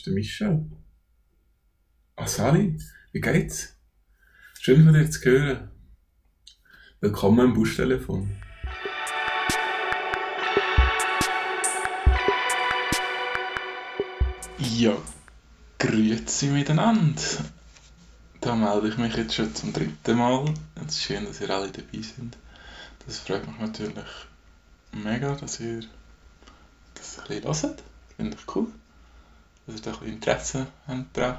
Ist der Michel. Ah, Sali, wie geht's? Schön von dir zu hören. Willkommen am Buschtelefon. Ja, grüezi miteinander. Da melde ich mich jetzt schon zum dritten Mal. Es ist schön, dass ihr alle dabei seid. Das freut mich natürlich mega, dass ihr das ein bisschen hört. Finde ich cool. Dass da Interesse habt daran.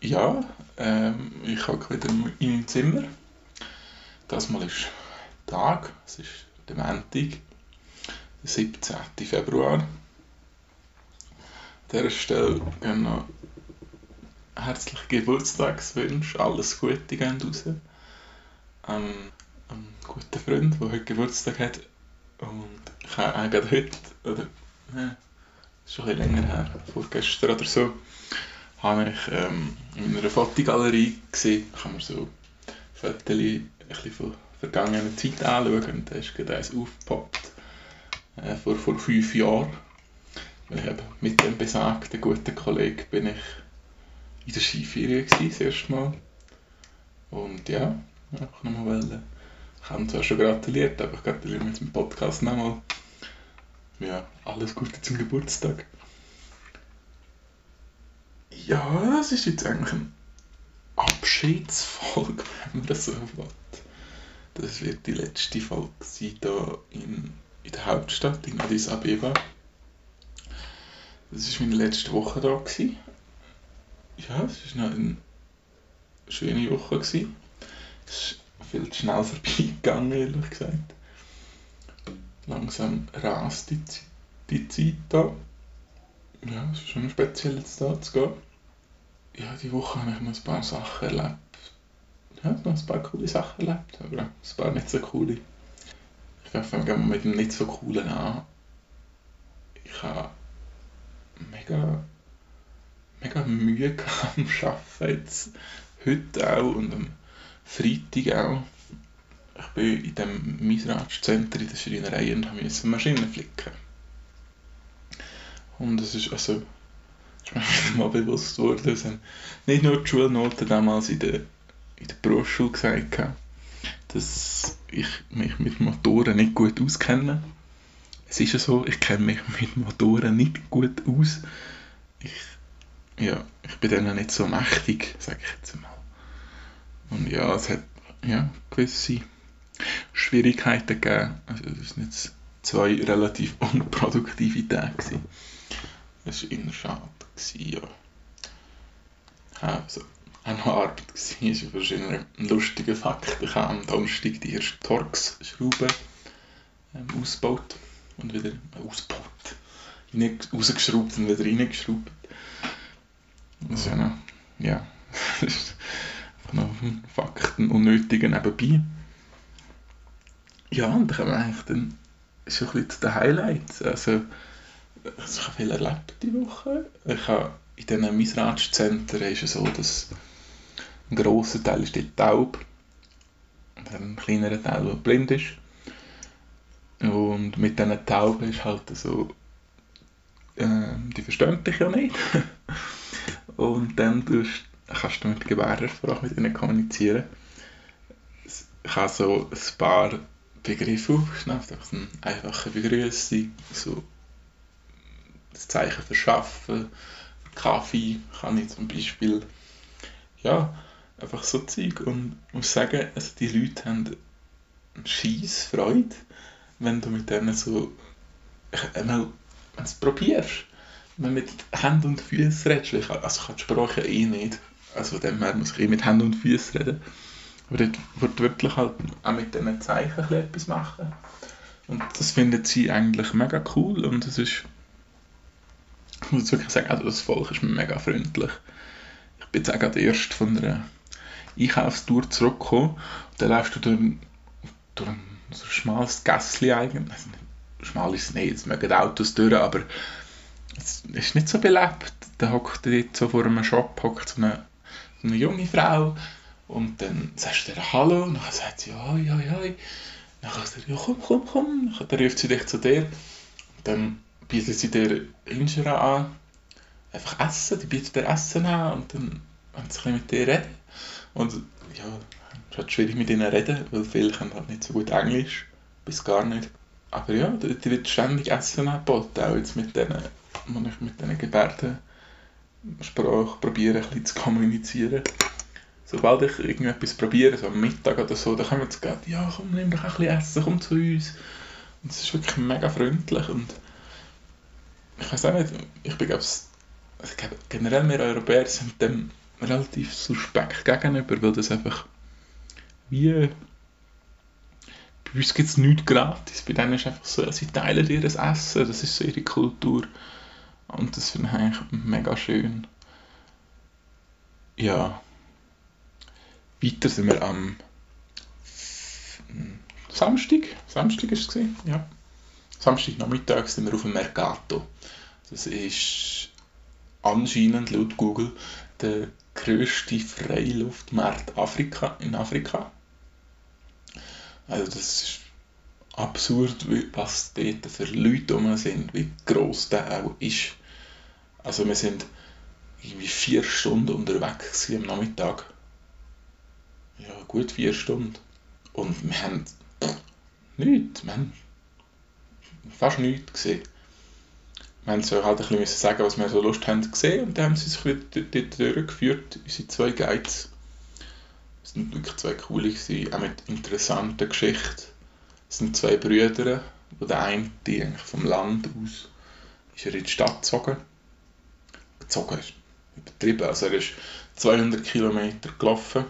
Ja, ähm, ich hocke wieder in meinem Zimmer. Das mal ist Tag, es ist der Montag, der 17. Februar. An dieser Stelle gehen noch herzliche Geburtstagswünsche, alles Gute gehen raus. Ähm, einem guten Freund, der heute Geburtstag hat. Und ich habe heute, oder ja, schon ein länger her, vorgestern oder so, habe ich ähm, in einer Fotogalerie gesehen, da kann man so Fotos ein bisschen von vergangenen Zeit anschauen und da ist gerade eins aufgepoppt, äh, vor, vor fünf Jahren. Ich eben mit dem besagten guten Kollegen bin ich in der Skiferie gewesen, das erste Mal. Und ja, ich nochmal wollen. Ich habe zwar schon gratuliert, aber ich gratuliere mit dem Podcast nochmal. Ja, alles Gute zum Geburtstag. Ja, das ist jetzt eigentlich eine Abschiedsfolge, wenn man das so will. Das wird die letzte Folge sein hier in, in der Hauptstadt, in Addis Abeba. Das war meine letzte Woche da. Gewesen. Ja, es war eine schöne Woche. Gewesen. Es ist viel zu schnell vorbeigegangen, ehrlich gesagt. Langsam rast die, die Zeit da. Ja, es ist schon speziell jetzt da zu gehen. Ja, die Woche habe ich noch ein paar Sachen erlebt. Ja, noch ein paar coole Sachen erlebt, aber ein paar nicht so coole. Ich glaube, fangen wir mit dem nicht so coolen an. Ich habe mega, mega Mühe gehabt am Arbeiten jetzt. Heute auch und am Freitag auch. Ich bin in dem Misratsch-Center in der Schreinerei und musste Maschinen flicken. Und es ist also ist mir mal bewusst worden, dass nicht nur die Schulnoten damals in der, in der Berufsschule gesagt haben, dass ich mich mit Motoren nicht gut auskenne. Es ist ja so, ich kenne mich mit Motoren nicht gut aus. Ich, ja, ich bin denen nicht so mächtig, sage ich jetzt mal. Und ja, es hat ja, gewisse Schwierigkeiten gegeben. Also es waren jetzt zwei relativ unproduktive Tage. Das war eher schade. Gewesen, ja. Also, noch Arbeit war, ist verschiedene lustige Fakt. Ich habe am Donnerstag die erste Torx-Schraube ähm, ausgebaut und wieder äh, ausgebaut. rausgeschraubt und wieder reingeschraubt. Das ist ja noch, ja, das ist noch Fakten unnötigen nebenbei. Ja, und dann kommen eigentlich dann schon ein bisschen zu den Highlights. Also, ich habe viel erlebt diese Woche. Ich habe in diesen Misratschzentren ist es so, dass ein grosser Teil ist dort taub und ein kleinerer Teil, der blind ist. Und mit diesen Tauben ist halt so, äh, die verstehen dich ja nicht. und dann tust, kannst du mit Gebärdensprache mit ihnen kommunizieren. Ich habe so ein paar Begriffe aufgeschnappt, einfach eine einfache Begrüßung, so das Zeichen für Schaffen, Kaffee kann ich zum Beispiel, ja, einfach so Zeug. Und ich muss sagen, also die Leute haben eine scheisse Freude, wenn du mit denen so, einmal, wenn du probierst, wenn du mit Händen und Füßen redest, also ich kann die Sprache eh nicht, also dem her muss ich eh mit Händen und Füßen reden, wird wirklich halt auch mit diesen Zeichen etwas machen und das findet sie eigentlich mega cool und es ist ich muss wirklich sagen, also das Volk ist mega freundlich. Ich bin jetzt auch gerade erst von einer Einkaufstour zurückgekommen. Und dann läufst du durch, durch ein so schmales Gässchen eigentlich. Also, schmal ist es nicht, es mögen Autos durch, aber es ist nicht so belebt. Da hockt dort so vor einem Shop hockt so eine, so eine junge Frau und dann sagst du ihr Hallo und dann sagt sie, ja, ja, ja. Dann sagt sie, ja, komm, komm, komm. Dann ruft sie dich zu dir. Und dann bieten sie dir Injera an, einfach Essen, die bieten dir Essen an und dann wollen sie ein mit dir reden. Und ja, es ist halt schwierig mit ihnen reden, weil viele können halt nicht so gut Englisch, bis gar nicht. Aber ja, die wird ständig Essen angeboten, auch jetzt mit denen, wo ich mit diesen Gebärdensprache probiere, ein bisschen zu kommunizieren. Sobald ich irgendetwas probiere, so am Mittag oder so, dann kommen sie gerade, ja komm, nimm doch ein bisschen Essen, komm zu uns. Und es ist wirklich mega freundlich und ich weiß auch nicht, ich bin glaube also generell wir Europäer sind dem relativ suspekt gegenüber, weil das einfach wie bei uns gibt es nichts gratis, bei denen ist einfach so, sie teilen ihr Essen, das ist so ihre Kultur und das finde ich eigentlich mega schön. Ja. Weiter sind wir am Samstag, Samstag ist es ja. Samstagnachmittag sind wir auf dem Mercato. Das ist anscheinend laut Google der grösste Freiluftmarkt Afrika, in Afrika. Also das ist absurd, was dort für Leute rum sind, wie gross der auch ist. Also wir sind irgendwie vier Stunden unterwegs am Nachmittag. Ja, gut vier Stunden. Und wir haben nichts, wir haben fast nichts gesehen. Wir mussten halt ein bisschen sagen, was wir so Lust haben gesehen und dann haben sie sich wieder dort durchgeführt, unsere zwei Guides. Es waren wirklich zwei coole, gewesen, auch mit interessanten Geschichten. Es sind zwei Brüder, wo der eine die eigentlich vom Land aus ist er in die Stadt gezogen. Gezogen ist übertrieben, also er ist 200 Kilometer gelaufen,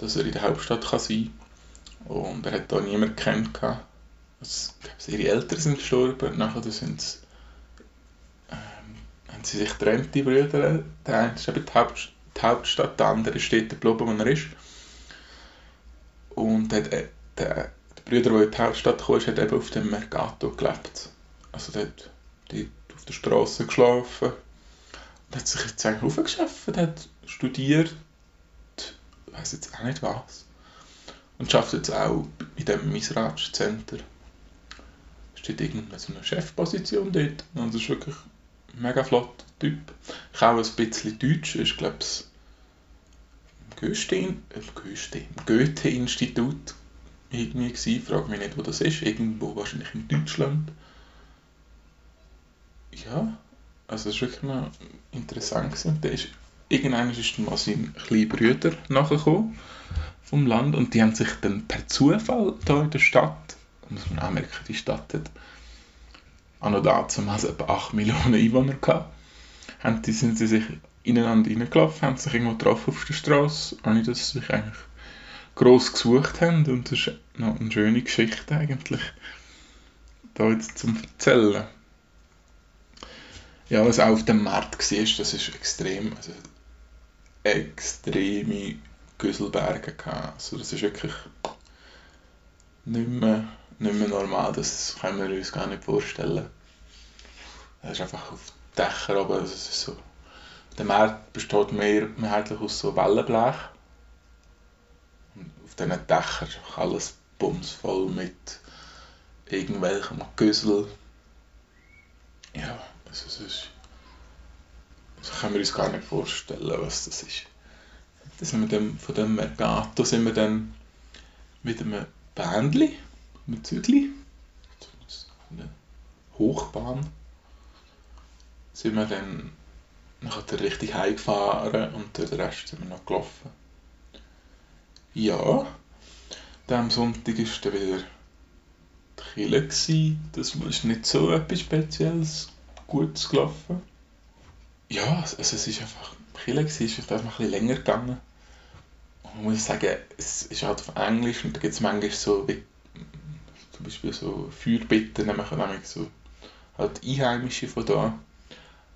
dass er in der Hauptstadt kann sein kann. Und er hat da niemanden kennt. Also, ihre Eltern sind gestorben, nachher sind sie haben sie sich getrennt, die Brüder. Der eine ist eben die, Haupt, die Hauptstadt, der andere ist dort geblieben, wo er ist. Und der, der, der Bruder, der in die Hauptstadt kam, hat eben auf dem Mercato gelebt. Also dort, dort auf der Straße geschlafen. Und hat sich jetzt eigentlich aufgeschafft, hat studiert, ich weiß jetzt auch nicht was. Und schafft jetzt auch in dem Misratsch Center. Steht irgendeine so eine Chefposition dort. Und das ist wirklich mega flotter Typ. Ich auch ein bisschen Deutsch, ist glaube ich Goethe-Institut irgendwie gewesen. Frage mich nicht, wo das ist. Irgendwo wahrscheinlich in Deutschland. Ja, also es war wirklich noch interessant. Der ist, irgendwann ist mal sein kleiner Bruder nachgekommen vom Land und die haben sich dann per Zufall hier in der Stadt, muss man auch merken, die Stadt hat an und damals etwa 8 Millionen Einwohner gehabt. Haben die, sind sie sich ineinander reingelaufen, haben sich irgendwo getroffen auf der Straße, ohne dass sie sich eigentlich gross gesucht haben. Und das ist noch eine schöne Geschichte eigentlich, da jetzt zum Erzählen. Ja, was auch auf dem Markt war, das ist extrem, also extreme Güsselberge. Also das ist wirklich nicht mehr nicht mehr normal, das können wir uns gar nicht vorstellen. Es ist einfach auf Dächern oben, es ist so, der Markt besteht mehr, mehrheitlich aus so Wellenblech. Und auf diesen Dächern ist alles bumsvoll mit irgendwelchem Güssel. Ja, also es ist, das können wir uns gar nicht vorstellen, was das ist. Sind wir dann, von dem Mercato sind wir dann mit einem Bändchen mit Zügli, eine Hochbahn, sind wir dann nachher richtig heimgefahren und den Rest sind wir noch gelaufen. Ja, dann am Sonntag war dann wieder die Kille. Das war nicht so etwas Spezielles, Gutes gelaufen. Ja, also es ist einfach, war, ist einfach ein bisschen länger gegangen. Und man muss sagen, es ist halt auf Englisch und da gibt es manchmal so wie zum Beispiel so Feuerbitten nämlich so halt Einheimische von da.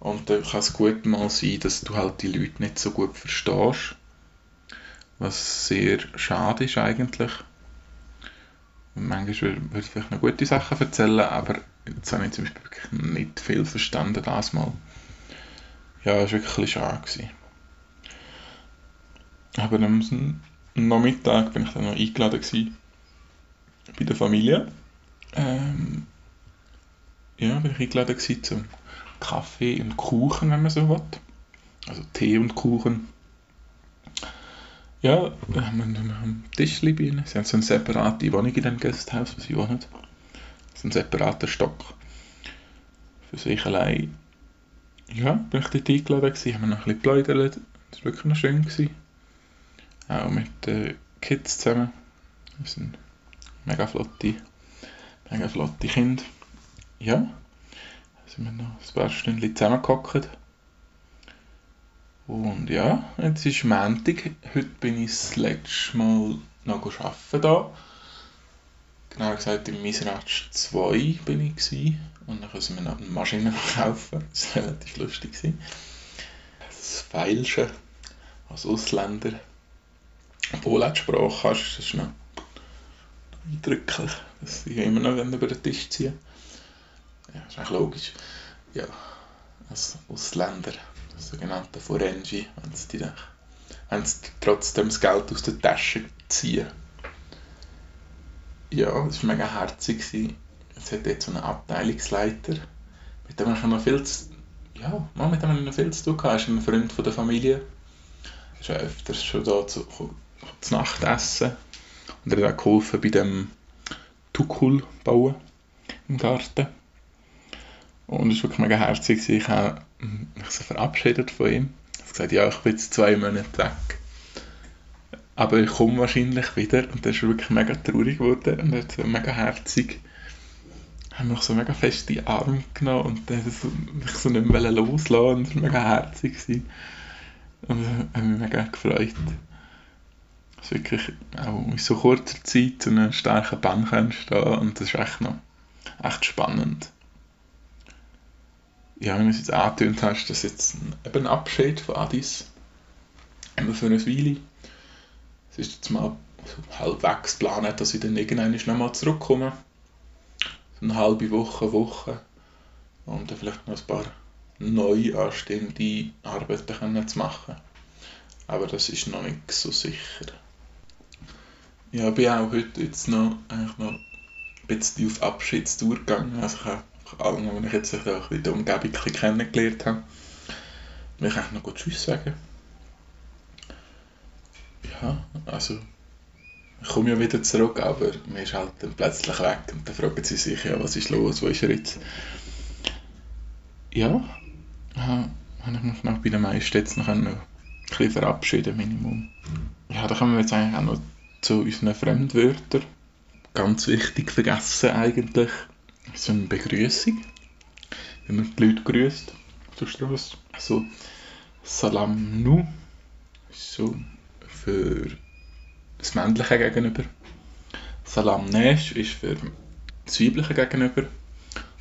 Und dann kann es gut mal sein, dass du halt die Leute nicht so gut verstehst. Was sehr schade ist eigentlich. manchmal würde ich vielleicht noch gute Sachen erzählen, aber jetzt habe ich zum Beispiel wirklich nicht viel verstanden das Mal. Ja, es war wirklich schade. Aber am Nachmittag bin ich dann noch eingeladen gewesen bei der Familie. Ähm, ja, bin ich eingeladen gewesen zum Kaffee und Kuchen, wenn man so will. Also Tee und Kuchen. Ja, wir haben einen Tisch ihnen. Sie haben so eine separate Wohnung in dem Gasthaus, wo sie wohnen. So einen separaten Stock. Für sich allein. Ja, bin ich dort eingeladen gewesen, haben wir noch ein bisschen geplaudert. Das war wirklich noch schön. Gewesen. Auch mit den Kids zusammen. Das sind mega flotte, mega flotte Kinder. Ja, da sind wir noch ein paar Stunden zusammengehockt. Und ja, jetzt ist Montag. Heute bin ich das letzte Mal noch arbeiten da. Genau gesagt, im Misratsch 2 bin ich gewesen. Und dann können wir noch eine Maschine kaufen. Das war relativ lustig. Das Feilschen als Ausländer Polen-Sprache hast, das ist noch eindrücklich, dass sie immer noch über den Tisch ziehen. Ja, ist eigentlich logisch. Ja, als Ausländer sogenannten Forengi, wenn sie, die, wenn sie trotzdem das Geld aus der Tasche ziehen. Ja, das war mega herzig. Es hat jetzt so einen Abteilungsleiter, mit dem ich noch viel zu, ja, mit dem ich noch viel zu tun hatte. Er ist ein Freund von der Familie. Er ist ja öfters schon da zu, zu Nacht essen. Und er hat auch geholfen bei dem Tukul bauen im Garten. Und es war wirklich mega herzig. Ich habe mich so verabschiedet von ihm. Ich habe gesagt, ja, ich bin jetzt zwei Monate weg. Aber ich komme wahrscheinlich wieder. Und dann ist wirklich mega traurig geworden und mega herzig haben mich so mega fest in die Arme genommen und dann so, mich so nicht mehr loslassen und es war mega herzig. Gewesen. Und ich habe mich mega gefreut. Dass wirklich auch in so kurzer Zeit zu einem starken Band stehen und das ist echt noch echt spannend ja, wenn du es jetzt angetönt hast, dass jetzt eben ein Abschied von Addis immer für eine Weile. Es ist jetzt mal so halbwegs geplant, dass ich dann irgendwann noch mal zurückkomme. Eine halbe Woche, Woche. Und dann vielleicht noch ein paar neu anstehende Arbeiten können zu machen. Aber das ist noch nicht so sicher. Ja, ich bin auch heute jetzt noch, eigentlich noch ein bisschen auf Abschiedstour gegangen. Also ich habe allem, wenn ich jetzt auch die Umgebung kennengelernt habe, will ich eigentlich noch gut Tschüss sagen. Ja, also ich komme ja wieder zurück, aber man ist halt dann plötzlich weg und dann fragen sie sich, ja, was ist los, wo ist er jetzt? Ja, habe ich mich noch bei den meisten jetzt noch ein bisschen verabschieden, Minimum. Ja, da kommen wir jetzt eigentlich auch noch zu unseren Fremdwörtern. Ganz wichtig vergessen eigentlich so eine Begrüßung, wenn man die Leute grüßt auf der Straße. Also Salam Nu so für das Männliche gegenüber. Salam Nesh ist für das Weibliche gegenüber.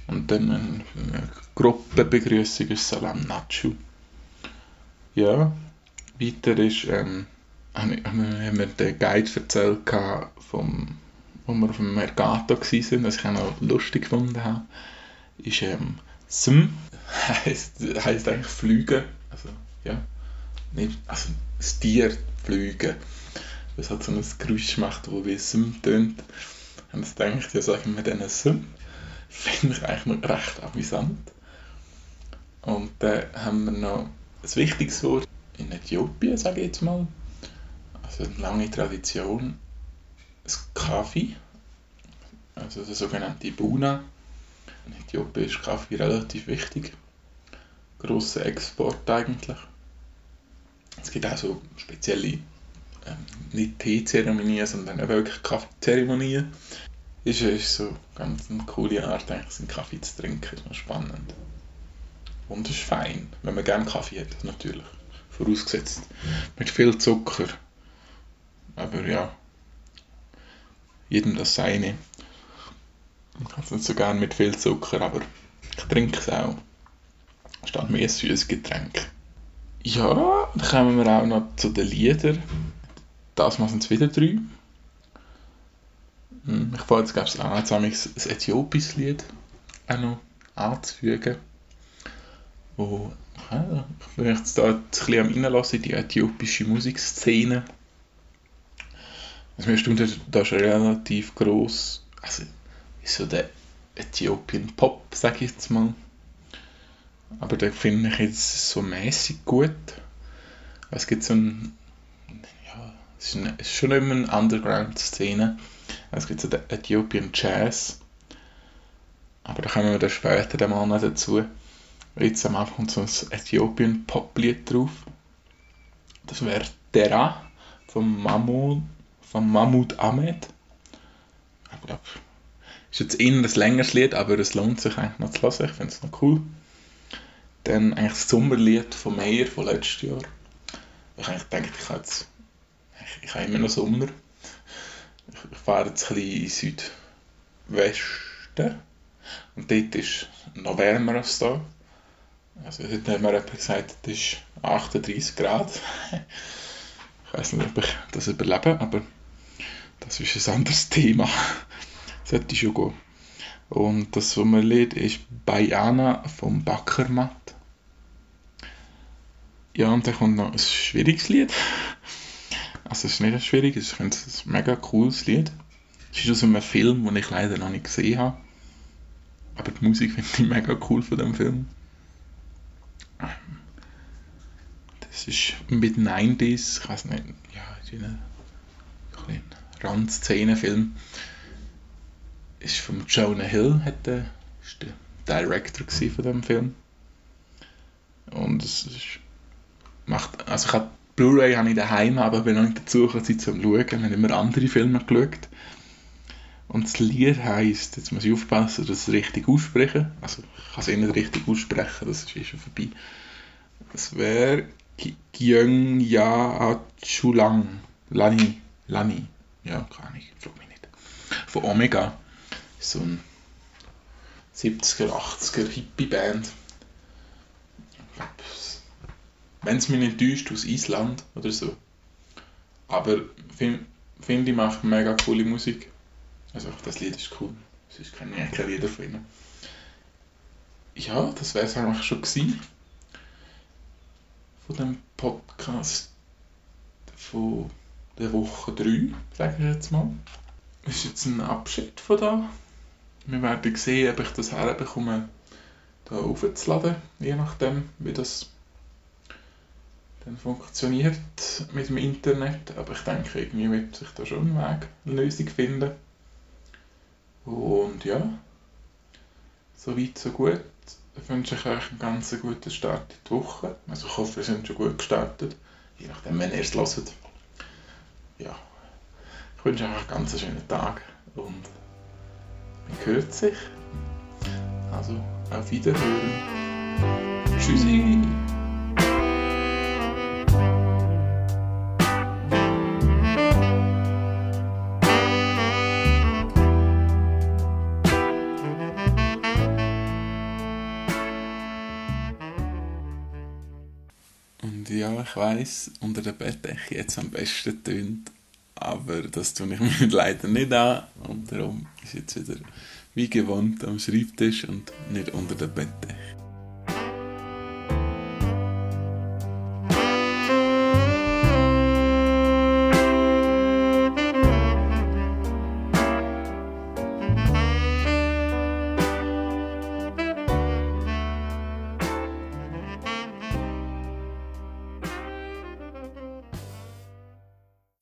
Und dann eine Gruppenbegrüßung ist Salam Nachu. Ja, weiter ist, ähm, haben wir den Guide erzählt vom wo wir auf dem Mercato waren, was ich auch noch lustig gefunden habe, ist ähm, Sm, heisst, heisst eigentlich fliegen. Also, ja, nicht, also das Tier fliegen. Was halt so ein Geräusch macht, das wie Sm tönt. Und das denke ich, ja, sagen wir dann Sm. Finde ich eigentlich recht amüsant. Und dann haben wir noch ein wichtiges Wort in Äthiopien, sage ich jetzt mal. Also eine lange Tradition das Kaffee, also der sogenannte Buna. In Äthiopien ist Kaffee relativ wichtig. Grosser Export eigentlich. Es gibt auch so spezielle, ähm, nicht Teezeremonien, sondern wirklich Kaffeezeremonien. Ist, ist so ganz eine coole Art, eigentlich einen Kaffee zu trinken. Ist noch spannend. Und ist fein, wenn man gerne Kaffee hat, natürlich. Vorausgesetzt. Mit viel Zucker. Aber ja, jedem das seine. Ich kann es nicht so gerne mit viel Zucker, aber ich trinke es auch. Statt mehr süßes Getränk. Ja, dann kommen wir auch noch zu den Liedern. Das Mal sind es wieder drei. Hm, ich fange jetzt, ich, an, jetzt ein äthiopisches Lied auch noch anzufügen. Wo, ja, ich bin jetzt da ein bisschen am Reinlassen in die äthiopische Musikszene. Also mir stimmt, da ist relativ gross, also ist so der Ethiopian Pop, sag ich jetzt mal. Aber den finde ich jetzt so mäßig gut. Es gibt so ein, ja, es ist, ist schon immer eine Underground-Szene. Es gibt so den Ethiopian Jazz. Aber da kommen wir dann später mal noch dazu. Jetzt am Anfang kommt so ein Ethiopian Pop-Lied drauf. Das wäre Dera von Mahmoud, von Mahmoud Ahmed. Ich glaube, ist jetzt eher ein längeres Lied, aber es lohnt sich eigentlich noch zu hören. Ich finde es noch cool. Dann eigentlich das Sommerlied von Meyer von letztes Jahr. Ich eigentlich denke, ich habe jetzt, ich, habe immer noch Sommer. Ich, ich fahre jetzt ein bisschen in Südwesten und dort ist noch wärmer als da. Also heute hat mir jemand gesagt, es ist 38 Grad. ich weiß nicht, ob ich das überlebe, aber das ist ein anderes Thema. Sollte schon gehen. Und das Sommerlied ist Bayana vom Backermatt. Ja, und dann kommt noch ein schwieriges Lied. Also es ist nicht ein finde es ein mega cooles Lied. Es ist aus einem Film, den ich leider noch nicht gesehen habe. Aber die Musik finde ich mega cool von dem Film. Das ist mit 90s, ich weiß nicht, ja, in einem Randszene-Film. Ist von Jonah Hill, hat der, ist der Director von dem Film. Und es ist, macht, also ich habe Blu-ray habe ich daheim, aber bin noch nicht dazu gekommen, sie zu schauen. Wir haben immer andere Filme geschaut. Und das Lied heisst, jetzt muss ich aufpassen, dass ich es richtig ausspreche. Also ich kann es eh nicht richtig aussprechen, das ist eh schon vorbei. Das wäre Gyung Ya Chulang. Lani. Lani. Ja, keine Ahnung, frag mich nicht. Von Omega. So ein 70er, 80er Hippie-Band. Wenn es mich nicht täuscht, aus Island oder so. Aber finde find ich, macht mega coole Musik. Also das Lied ist cool. Kenne ich kein Lieder von ihnen. Ja, das wäre es eigentlich schon gewesen. Von dem Podcast von der Woche 3, sage ich jetzt mal. Das ist jetzt ein Abschied von da. Wir werden sehen, ob ich das herbekomme, da aufzuladen, je nachdem, wie das dann funktioniert mit dem Internet. Aber ich denke, irgendwie wird sich da schon ein Weg, eine Lösung finden. Und ja, so weit, so gut. Ich wünsche euch einen ganz guten Start in die Woche. Also ich hoffe, wir sind schon gut gestartet. Je nachdem, wenn ihr es hört. Ja, ich wünsche euch einen ganz schönen Tag und man hört sich. Also, auf Wiederhören. Tschüssi! Und ja, ich weiss, unter der Bettdecke jetzt am besten tönt, aber das tue ich mir leider nicht an und darum ist jetzt wieder wie gewohnt am Schreibtisch und nicht unter der Bettdecke.